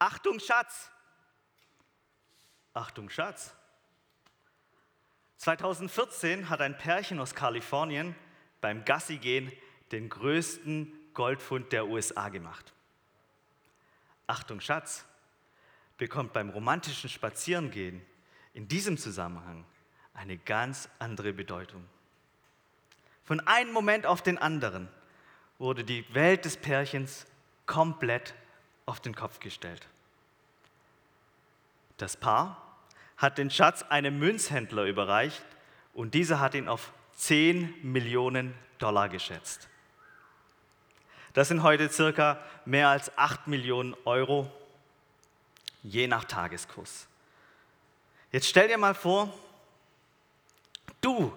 Achtung, Schatz! Achtung, Schatz! 2014 hat ein Pärchen aus Kalifornien beim Gassigehen den größten Goldfund der USA gemacht. Achtung, Schatz! bekommt beim romantischen Spazierengehen in diesem Zusammenhang eine ganz andere Bedeutung. Von einem Moment auf den anderen wurde die Welt des Pärchens komplett auf den Kopf gestellt. Das Paar hat den Schatz einem Münzhändler überreicht und dieser hat ihn auf 10 Millionen Dollar geschätzt. Das sind heute circa mehr als 8 Millionen Euro, je nach Tageskurs. Jetzt stell dir mal vor, du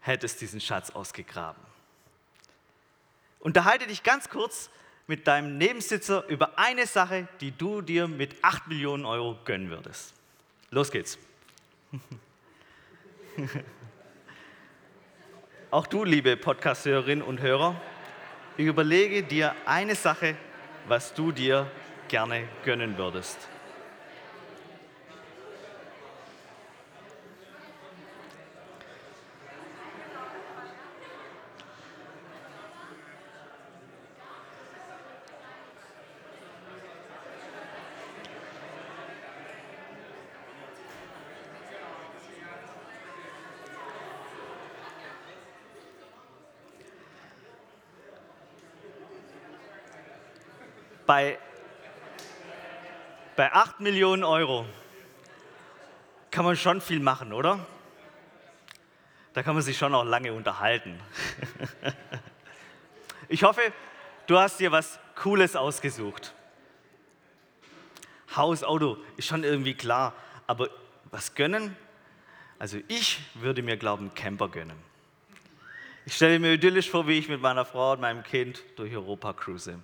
hättest diesen Schatz ausgegraben. Unterhalte dich ganz kurz mit deinem Nebensitzer über eine Sache, die du dir mit 8 Millionen Euro gönnen würdest. Los geht's. Auch du, liebe Podcast-Hörerinnen und Hörer, überlege dir eine Sache, was du dir gerne gönnen würdest. Bei, bei 8 Millionen Euro kann man schon viel machen, oder? Da kann man sich schon auch lange unterhalten. Ich hoffe, du hast dir was Cooles ausgesucht. Haus, Auto ist schon irgendwie klar, aber was gönnen? Also ich würde mir glauben, Camper gönnen. Ich stelle mir idyllisch vor, wie ich mit meiner Frau und meinem Kind durch Europa cruise.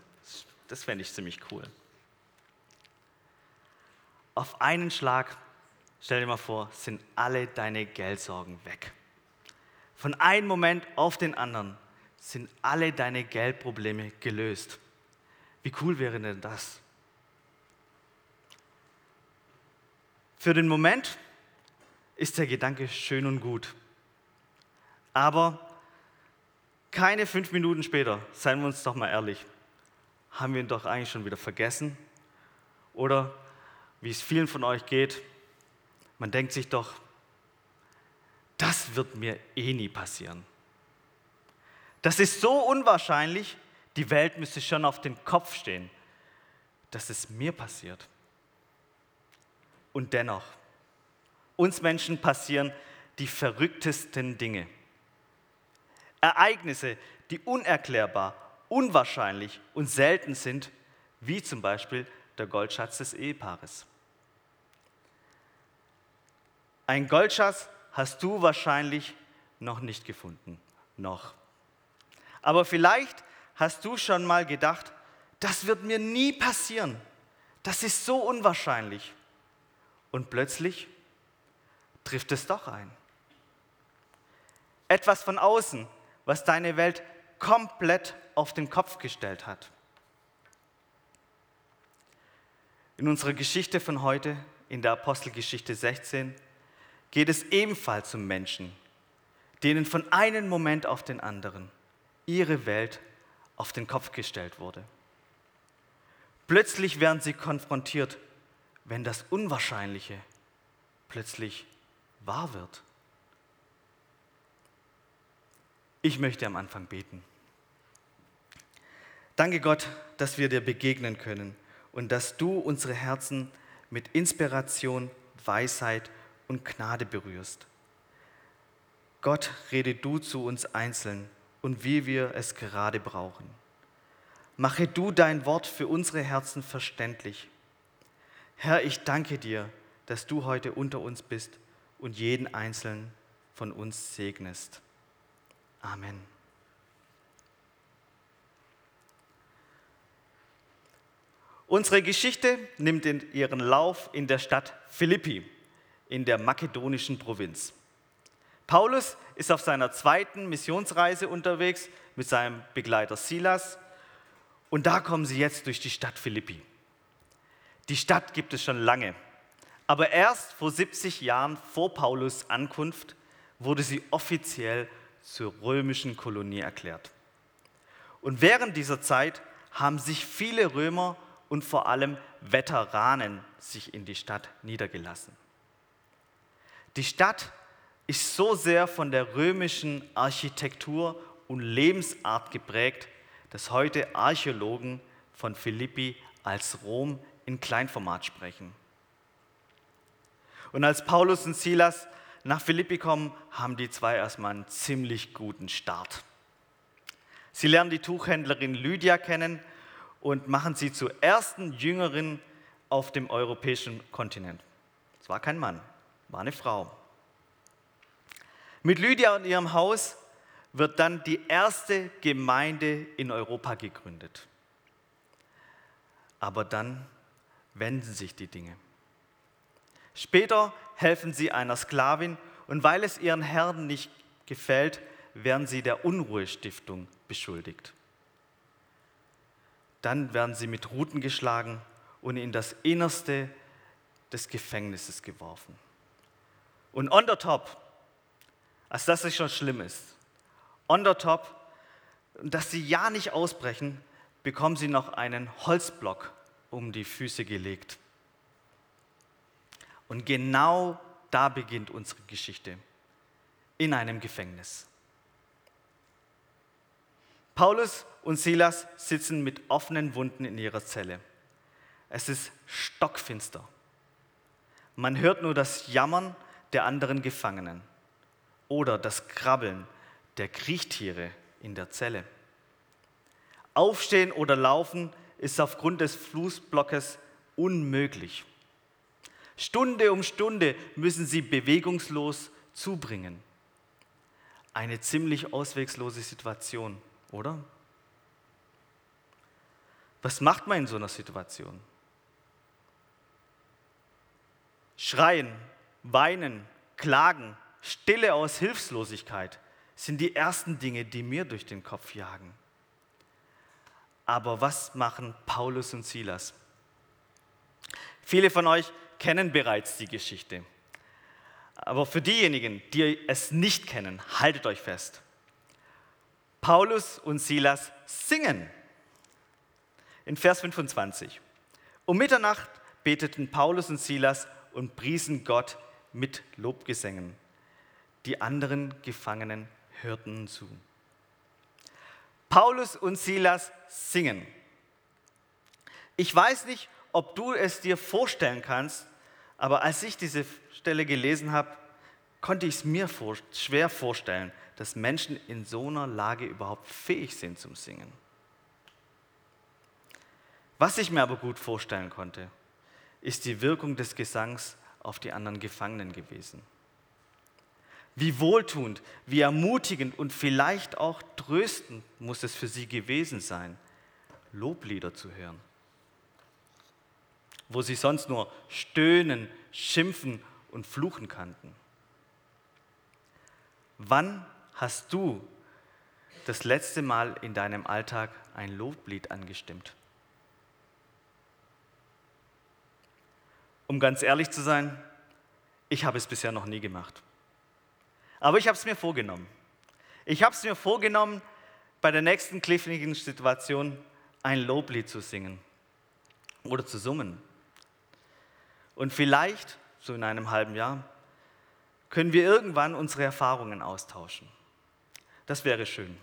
Das fände ich ziemlich cool. Auf einen Schlag, stell dir mal vor, sind alle deine Geldsorgen weg. Von einem Moment auf den anderen sind alle deine Geldprobleme gelöst. Wie cool wäre denn das? Für den Moment ist der Gedanke schön und gut. Aber keine fünf Minuten später, seien wir uns doch mal ehrlich, haben wir ihn doch eigentlich schon wieder vergessen? Oder wie es vielen von euch geht, man denkt sich doch, das wird mir eh nie passieren. Das ist so unwahrscheinlich, die Welt müsste schon auf den Kopf stehen, dass es mir passiert. Und dennoch, uns Menschen passieren die verrücktesten Dinge. Ereignisse, die unerklärbar unwahrscheinlich und selten sind, wie zum Beispiel der Goldschatz des Ehepaares. Ein Goldschatz hast du wahrscheinlich noch nicht gefunden. Noch. Aber vielleicht hast du schon mal gedacht, das wird mir nie passieren. Das ist so unwahrscheinlich. Und plötzlich trifft es doch ein. Etwas von außen, was deine Welt komplett auf den Kopf gestellt hat. In unserer Geschichte von heute, in der Apostelgeschichte 16, geht es ebenfalls um Menschen, denen von einem Moment auf den anderen ihre Welt auf den Kopf gestellt wurde. Plötzlich werden sie konfrontiert, wenn das Unwahrscheinliche plötzlich wahr wird. Ich möchte am Anfang beten. Danke Gott, dass wir dir begegnen können und dass du unsere Herzen mit Inspiration, Weisheit und Gnade berührst. Gott, rede du zu uns einzeln und wie wir es gerade brauchen. Mache du dein Wort für unsere Herzen verständlich. Herr, ich danke dir, dass du heute unter uns bist und jeden einzelnen von uns segnest. Amen. Unsere Geschichte nimmt ihren Lauf in der Stadt Philippi in der makedonischen Provinz. Paulus ist auf seiner zweiten Missionsreise unterwegs mit seinem Begleiter Silas und da kommen sie jetzt durch die Stadt Philippi. Die Stadt gibt es schon lange. Aber erst vor 70 Jahren vor Paulus Ankunft wurde sie offiziell zur römischen Kolonie erklärt. Und während dieser Zeit haben sich viele Römer und vor allem Veteranen sich in die Stadt niedergelassen. Die Stadt ist so sehr von der römischen Architektur und Lebensart geprägt, dass heute Archäologen von Philippi als Rom in Kleinformat sprechen. Und als Paulus und Silas nach Philippi kommen, haben die zwei erstmal einen ziemlich guten Start. Sie lernen die Tuchhändlerin Lydia kennen und machen sie zur ersten Jüngerin auf dem europäischen Kontinent. Es war kein Mann, war eine Frau. Mit Lydia und ihrem Haus wird dann die erste Gemeinde in Europa gegründet. Aber dann wenden sich die Dinge. Später helfen sie einer Sklavin und weil es ihren Herren nicht gefällt, werden sie der Unruhestiftung beschuldigt. Dann werden sie mit Ruten geschlagen und in das Innerste des Gefängnisses geworfen. Und on the top, als das es schon schlimm ist, on the top, dass sie ja nicht ausbrechen, bekommen sie noch einen Holzblock um die Füße gelegt. Und genau da beginnt unsere Geschichte, in einem Gefängnis. Paulus und Silas sitzen mit offenen Wunden in ihrer Zelle. Es ist stockfinster. Man hört nur das Jammern der anderen Gefangenen oder das Krabbeln der Kriechtiere in der Zelle. Aufstehen oder laufen ist aufgrund des Flussblockes unmöglich. Stunde um Stunde müssen sie bewegungslos zubringen. Eine ziemlich auswegslose Situation, oder? Was macht man in so einer Situation? Schreien, weinen, klagen, Stille aus Hilflosigkeit sind die ersten Dinge, die mir durch den Kopf jagen. Aber was machen Paulus und Silas? Viele von euch kennen bereits die Geschichte. Aber für diejenigen, die es nicht kennen, haltet euch fest. Paulus und Silas singen. In Vers 25. Um Mitternacht beteten Paulus und Silas und priesen Gott mit Lobgesängen. Die anderen Gefangenen hörten zu. Paulus und Silas singen. Ich weiß nicht, ob du es dir vorstellen kannst, aber als ich diese Stelle gelesen habe, konnte ich es mir vor, schwer vorstellen, dass Menschen in so einer Lage überhaupt fähig sind zum Singen. Was ich mir aber gut vorstellen konnte, ist die Wirkung des Gesangs auf die anderen Gefangenen gewesen. Wie wohltuend, wie ermutigend und vielleicht auch tröstend muss es für sie gewesen sein, Loblieder zu hören wo sie sonst nur stöhnen, schimpfen und fluchen kannten. Wann hast du das letzte Mal in deinem Alltag ein Loblied angestimmt? Um ganz ehrlich zu sein, ich habe es bisher noch nie gemacht. Aber ich habe es mir vorgenommen. Ich habe es mir vorgenommen, bei der nächsten kniffligen Situation ein Loblied zu singen oder zu summen. Und vielleicht, so in einem halben Jahr, können wir irgendwann unsere Erfahrungen austauschen. Das wäre schön.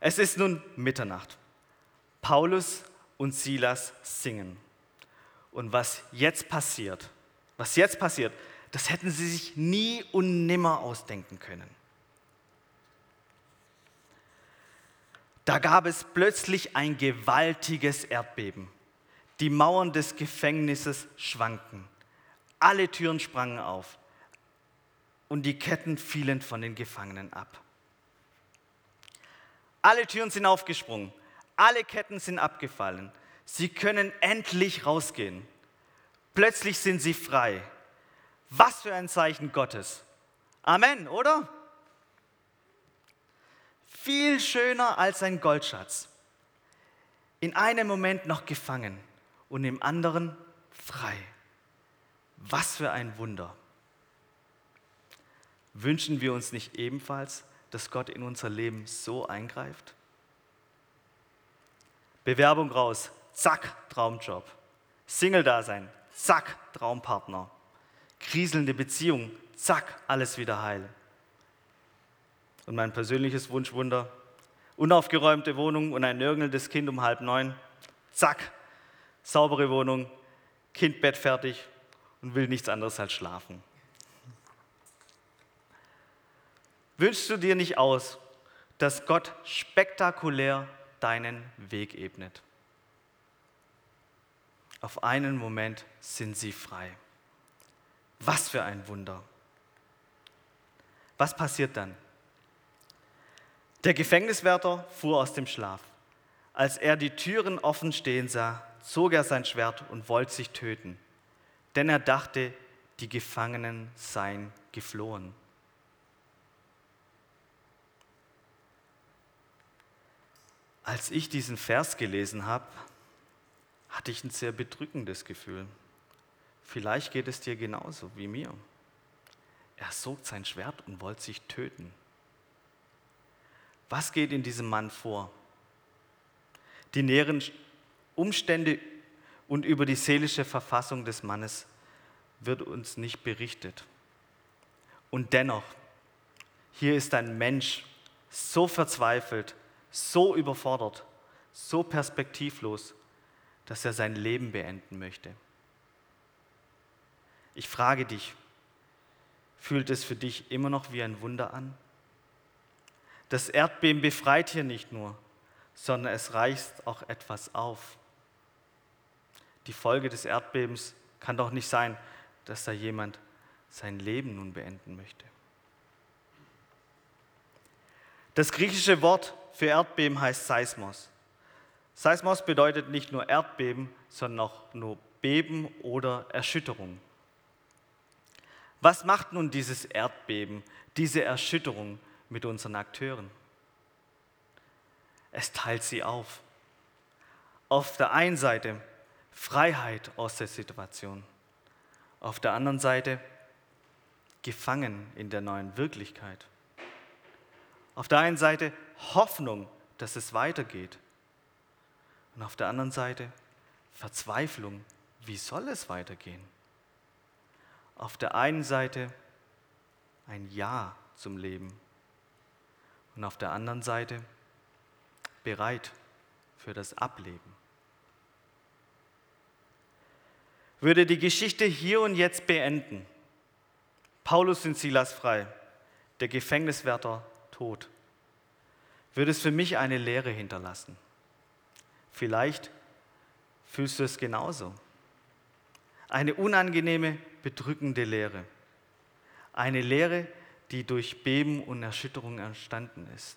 Es ist nun Mitternacht. Paulus und Silas singen. Und was jetzt passiert, was jetzt passiert, das hätten sie sich nie und nimmer ausdenken können. Da gab es plötzlich ein gewaltiges Erdbeben. Die Mauern des Gefängnisses schwanken. Alle Türen sprangen auf und die Ketten fielen von den Gefangenen ab. Alle Türen sind aufgesprungen, alle Ketten sind abgefallen. Sie können endlich rausgehen. Plötzlich sind sie frei. Was für ein Zeichen Gottes. Amen, oder? Viel schöner als ein Goldschatz. in einem Moment noch gefangen und im anderen frei. Was für ein Wunder. Wünschen wir uns nicht ebenfalls, dass Gott in unser Leben so eingreift? Bewerbung raus, zack, Traumjob. Single-Dasein, zack, Traumpartner. Kriselnde Beziehung, zack, alles wieder heil. Und mein persönliches Wunschwunder, unaufgeräumte Wohnung und ein nörgelndes Kind um halb neun, zack, saubere Wohnung, Kindbett fertig und will nichts anderes als schlafen. Wünschst du dir nicht aus, dass Gott spektakulär deinen Weg ebnet? Auf einen Moment sind sie frei. Was für ein Wunder. Was passiert dann? Der Gefängniswärter fuhr aus dem Schlaf. Als er die Türen offen stehen sah, zog er sein Schwert und wollte sich töten, denn er dachte, die Gefangenen seien geflohen. Als ich diesen Vers gelesen habe, hatte ich ein sehr bedrückendes Gefühl. Vielleicht geht es dir genauso wie mir. Er sogt sein Schwert und wollte sich töten. Was geht in diesem Mann vor? Die näheren Umstände und über die seelische Verfassung des Mannes wird uns nicht berichtet. Und dennoch, hier ist ein Mensch so verzweifelt, so überfordert, so perspektivlos, dass er sein Leben beenden möchte. Ich frage dich, fühlt es für dich immer noch wie ein Wunder an? Das Erdbeben befreit hier nicht nur, sondern es reißt auch etwas auf. Die Folge des Erdbebens kann doch nicht sein, dass da jemand sein Leben nun beenden möchte. Das griechische Wort für Erdbeben heißt Seismos. Seismos bedeutet nicht nur Erdbeben, sondern auch nur Beben oder Erschütterung. Was macht nun dieses Erdbeben, diese Erschütterung mit unseren Akteuren? Es teilt sie auf. Auf der einen Seite Freiheit aus der Situation, auf der anderen Seite gefangen in der neuen Wirklichkeit. Auf der einen Seite Hoffnung, dass es weitergeht. Und auf der anderen Seite Verzweiflung, wie soll es weitergehen? Auf der einen Seite ein Ja zum Leben und auf der anderen Seite bereit für das Ableben. Würde die Geschichte hier und jetzt beenden, Paulus und Silas frei, der Gefängniswärter tot, würde es für mich eine Lehre hinterlassen. Vielleicht fühlst du es genauso. Eine unangenehme, bedrückende Lehre. Eine Lehre, die durch Beben und Erschütterung entstanden ist.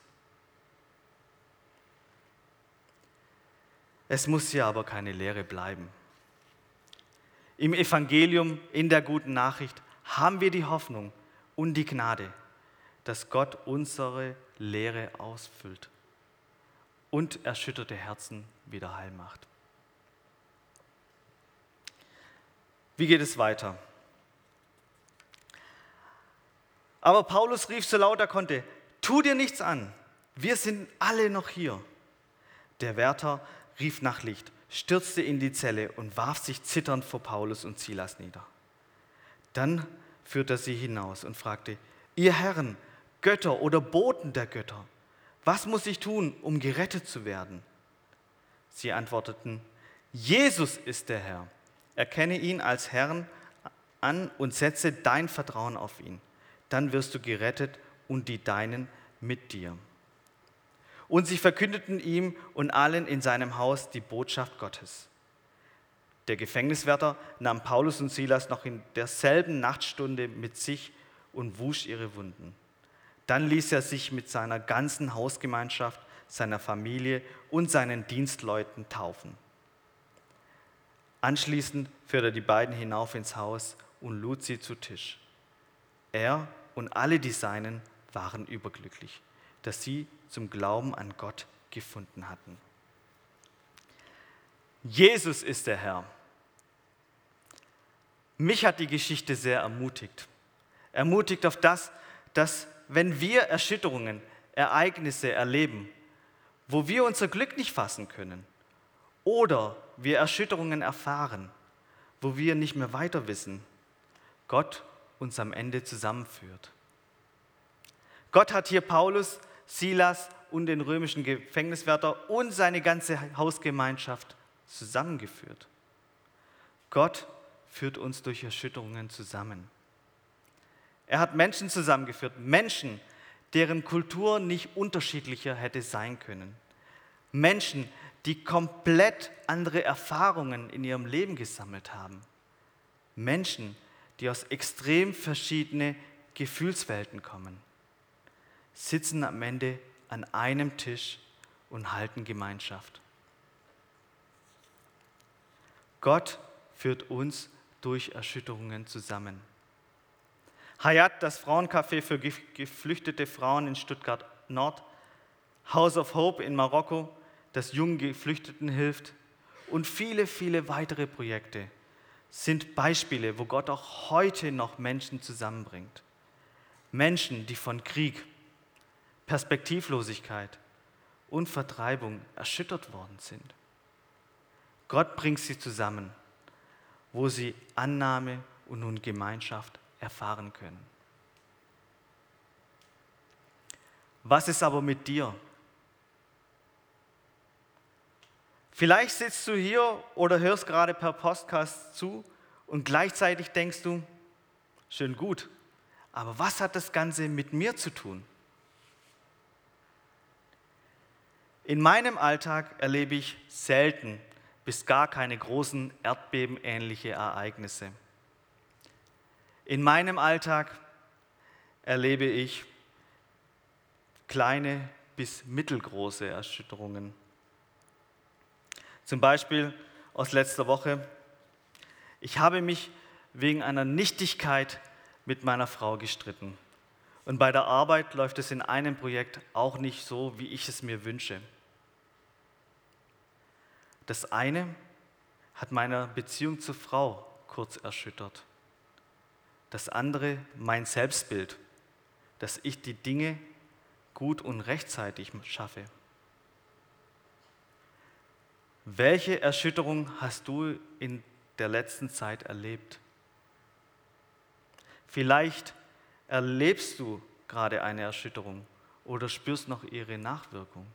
Es muss hier aber keine Lehre bleiben. Im Evangelium, in der guten Nachricht, haben wir die Hoffnung und die Gnade, dass Gott unsere Lehre ausfüllt und erschütterte Herzen wieder heil macht. Wie geht es weiter? Aber Paulus rief so laut er konnte, tu dir nichts an, wir sind alle noch hier. Der Wärter rief nach Licht, stürzte in die Zelle und warf sich zitternd vor Paulus und Silas nieder. Dann führte er sie hinaus und fragte, ihr Herren, Götter oder Boten der Götter, was muss ich tun, um gerettet zu werden? Sie antworteten, Jesus ist der Herr. Erkenne ihn als Herrn an und setze dein Vertrauen auf ihn. Dann wirst du gerettet und die Deinen mit dir. Und sie verkündeten ihm und allen in seinem Haus die Botschaft Gottes. Der Gefängniswärter nahm Paulus und Silas noch in derselben Nachtstunde mit sich und wusch ihre Wunden. Dann ließ er sich mit seiner ganzen Hausgemeinschaft, seiner Familie und seinen Dienstleuten taufen. Anschließend führte er die beiden hinauf ins Haus und lud sie zu Tisch. Er und alle die Seinen waren überglücklich, dass sie zum Glauben an Gott gefunden hatten. Jesus ist der Herr. Mich hat die Geschichte sehr ermutigt. Ermutigt auf das, dass wenn wir Erschütterungen, Ereignisse erleben, wo wir unser Glück nicht fassen können oder wir Erschütterungen erfahren, wo wir nicht mehr weiter wissen, Gott uns am Ende zusammenführt. Gott hat hier Paulus, Silas und den römischen Gefängniswärter und seine ganze Hausgemeinschaft zusammengeführt. Gott führt uns durch Erschütterungen zusammen. Er hat Menschen zusammengeführt, Menschen, deren Kultur nicht unterschiedlicher hätte sein können. Menschen, die komplett andere Erfahrungen in ihrem Leben gesammelt haben. Menschen, die aus extrem verschiedenen Gefühlswelten kommen, sitzen am Ende an einem Tisch und halten Gemeinschaft. Gott führt uns durch Erschütterungen zusammen. Hayat, das Frauencafé für geflüchtete Frauen in Stuttgart Nord, House of Hope in Marokko, das jungen Geflüchteten hilft und viele, viele weitere Projekte sind Beispiele, wo Gott auch heute noch Menschen zusammenbringt. Menschen, die von Krieg, Perspektivlosigkeit und Vertreibung erschüttert worden sind. Gott bringt sie zusammen, wo sie Annahme und nun Gemeinschaft erfahren können. Was ist aber mit dir? Vielleicht sitzt du hier oder hörst gerade per Podcast zu und gleichzeitig denkst du, schön gut, aber was hat das Ganze mit mir zu tun? In meinem Alltag erlebe ich selten bis gar keine großen erdbebenähnliche Ereignisse. In meinem Alltag erlebe ich kleine bis mittelgroße Erschütterungen. Zum Beispiel aus letzter Woche. Ich habe mich wegen einer Nichtigkeit mit meiner Frau gestritten. Und bei der Arbeit läuft es in einem Projekt auch nicht so, wie ich es mir wünsche. Das eine hat meine Beziehung zur Frau kurz erschüttert. Das andere mein Selbstbild, dass ich die Dinge gut und rechtzeitig schaffe. Welche Erschütterung hast du in der letzten Zeit erlebt? Vielleicht erlebst du gerade eine Erschütterung oder spürst noch ihre Nachwirkung.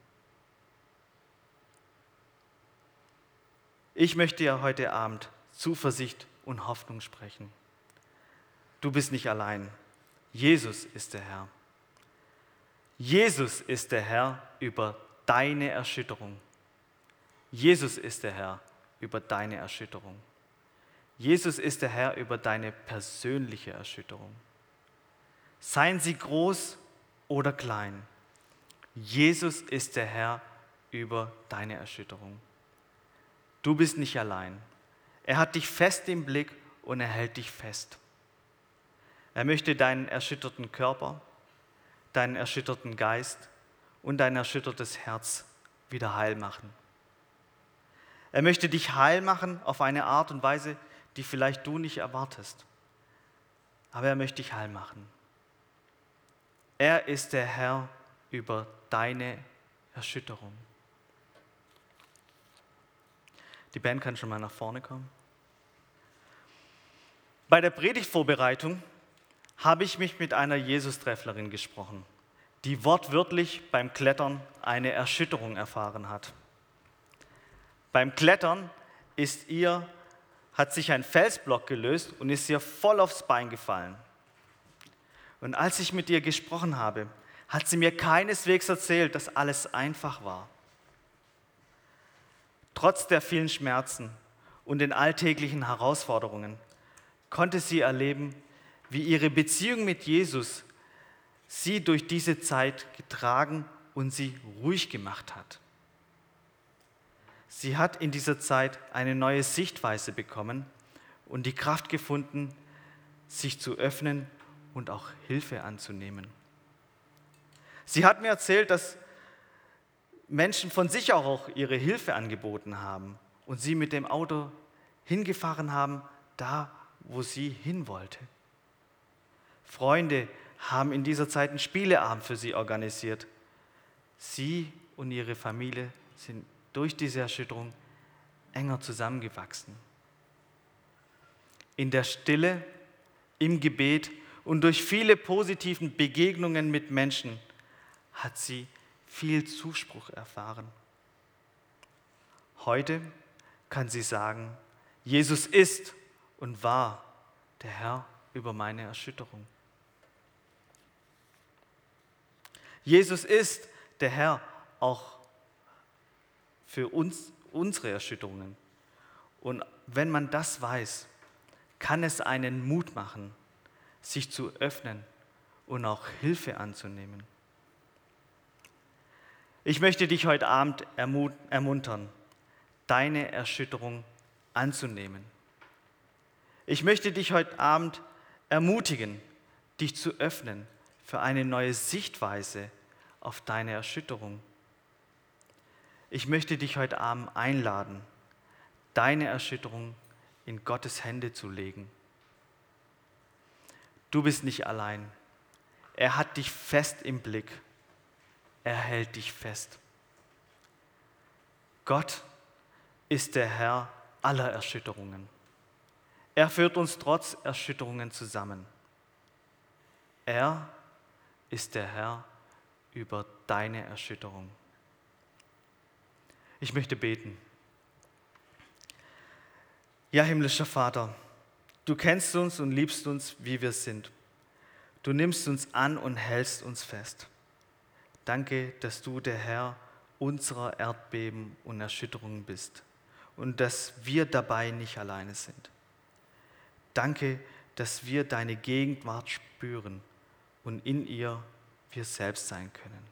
Ich möchte dir heute Abend Zuversicht und Hoffnung sprechen. Du bist nicht allein. Jesus ist der Herr. Jesus ist der Herr über deine Erschütterung. Jesus ist der Herr über deine Erschütterung. Jesus ist der Herr über deine persönliche Erschütterung. Seien sie groß oder klein. Jesus ist der Herr über deine Erschütterung. Du bist nicht allein. Er hat dich fest im Blick und er hält dich fest. Er möchte deinen erschütterten Körper, deinen erschütterten Geist und dein erschüttertes Herz wieder heil machen. Er möchte dich heil machen auf eine Art und Weise, die vielleicht du nicht erwartest. Aber er möchte dich heil machen. Er ist der Herr über deine Erschütterung. Die Band kann schon mal nach vorne kommen. Bei der Predigtvorbereitung habe ich mich mit einer Jesus-Trefflerin gesprochen, die wortwörtlich beim Klettern eine Erschütterung erfahren hat. Beim Klettern ist ihr, hat sich ein Felsblock gelöst und ist ihr voll aufs Bein gefallen. Und als ich mit ihr gesprochen habe, hat sie mir keineswegs erzählt, dass alles einfach war. Trotz der vielen Schmerzen und den alltäglichen Herausforderungen konnte sie erleben, wie ihre Beziehung mit Jesus sie durch diese Zeit getragen und sie ruhig gemacht hat. Sie hat in dieser Zeit eine neue Sichtweise bekommen und die Kraft gefunden, sich zu öffnen und auch Hilfe anzunehmen. Sie hat mir erzählt, dass Menschen von sich auch ihre Hilfe angeboten haben und sie mit dem Auto hingefahren haben, da wo sie hin wollte. Freunde haben in dieser Zeit einen Spieleabend für sie organisiert. Sie und ihre Familie sind durch diese Erschütterung enger zusammengewachsen. In der Stille, im Gebet und durch viele positiven Begegnungen mit Menschen hat sie viel Zuspruch erfahren. Heute kann sie sagen, Jesus ist und war der Herr über meine Erschütterung. Jesus ist der Herr auch für uns, unsere Erschütterungen. Und wenn man das weiß, kann es einen Mut machen, sich zu öffnen und auch Hilfe anzunehmen. Ich möchte dich heute Abend ermuntern, deine Erschütterung anzunehmen. Ich möchte dich heute Abend ermutigen, dich zu öffnen für eine neue Sichtweise auf deine Erschütterung. Ich möchte dich heute Abend einladen, deine Erschütterung in Gottes Hände zu legen. Du bist nicht allein. Er hat dich fest im Blick. Er hält dich fest. Gott ist der Herr aller Erschütterungen. Er führt uns trotz Erschütterungen zusammen. Er ist der Herr über deine Erschütterung. Ich möchte beten. Ja, himmlischer Vater, du kennst uns und liebst uns, wie wir sind. Du nimmst uns an und hältst uns fest. Danke, dass du der Herr unserer Erdbeben und Erschütterungen bist und dass wir dabei nicht alleine sind. Danke, dass wir deine Gegenwart spüren und in ihr wir selbst sein können.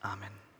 Amen.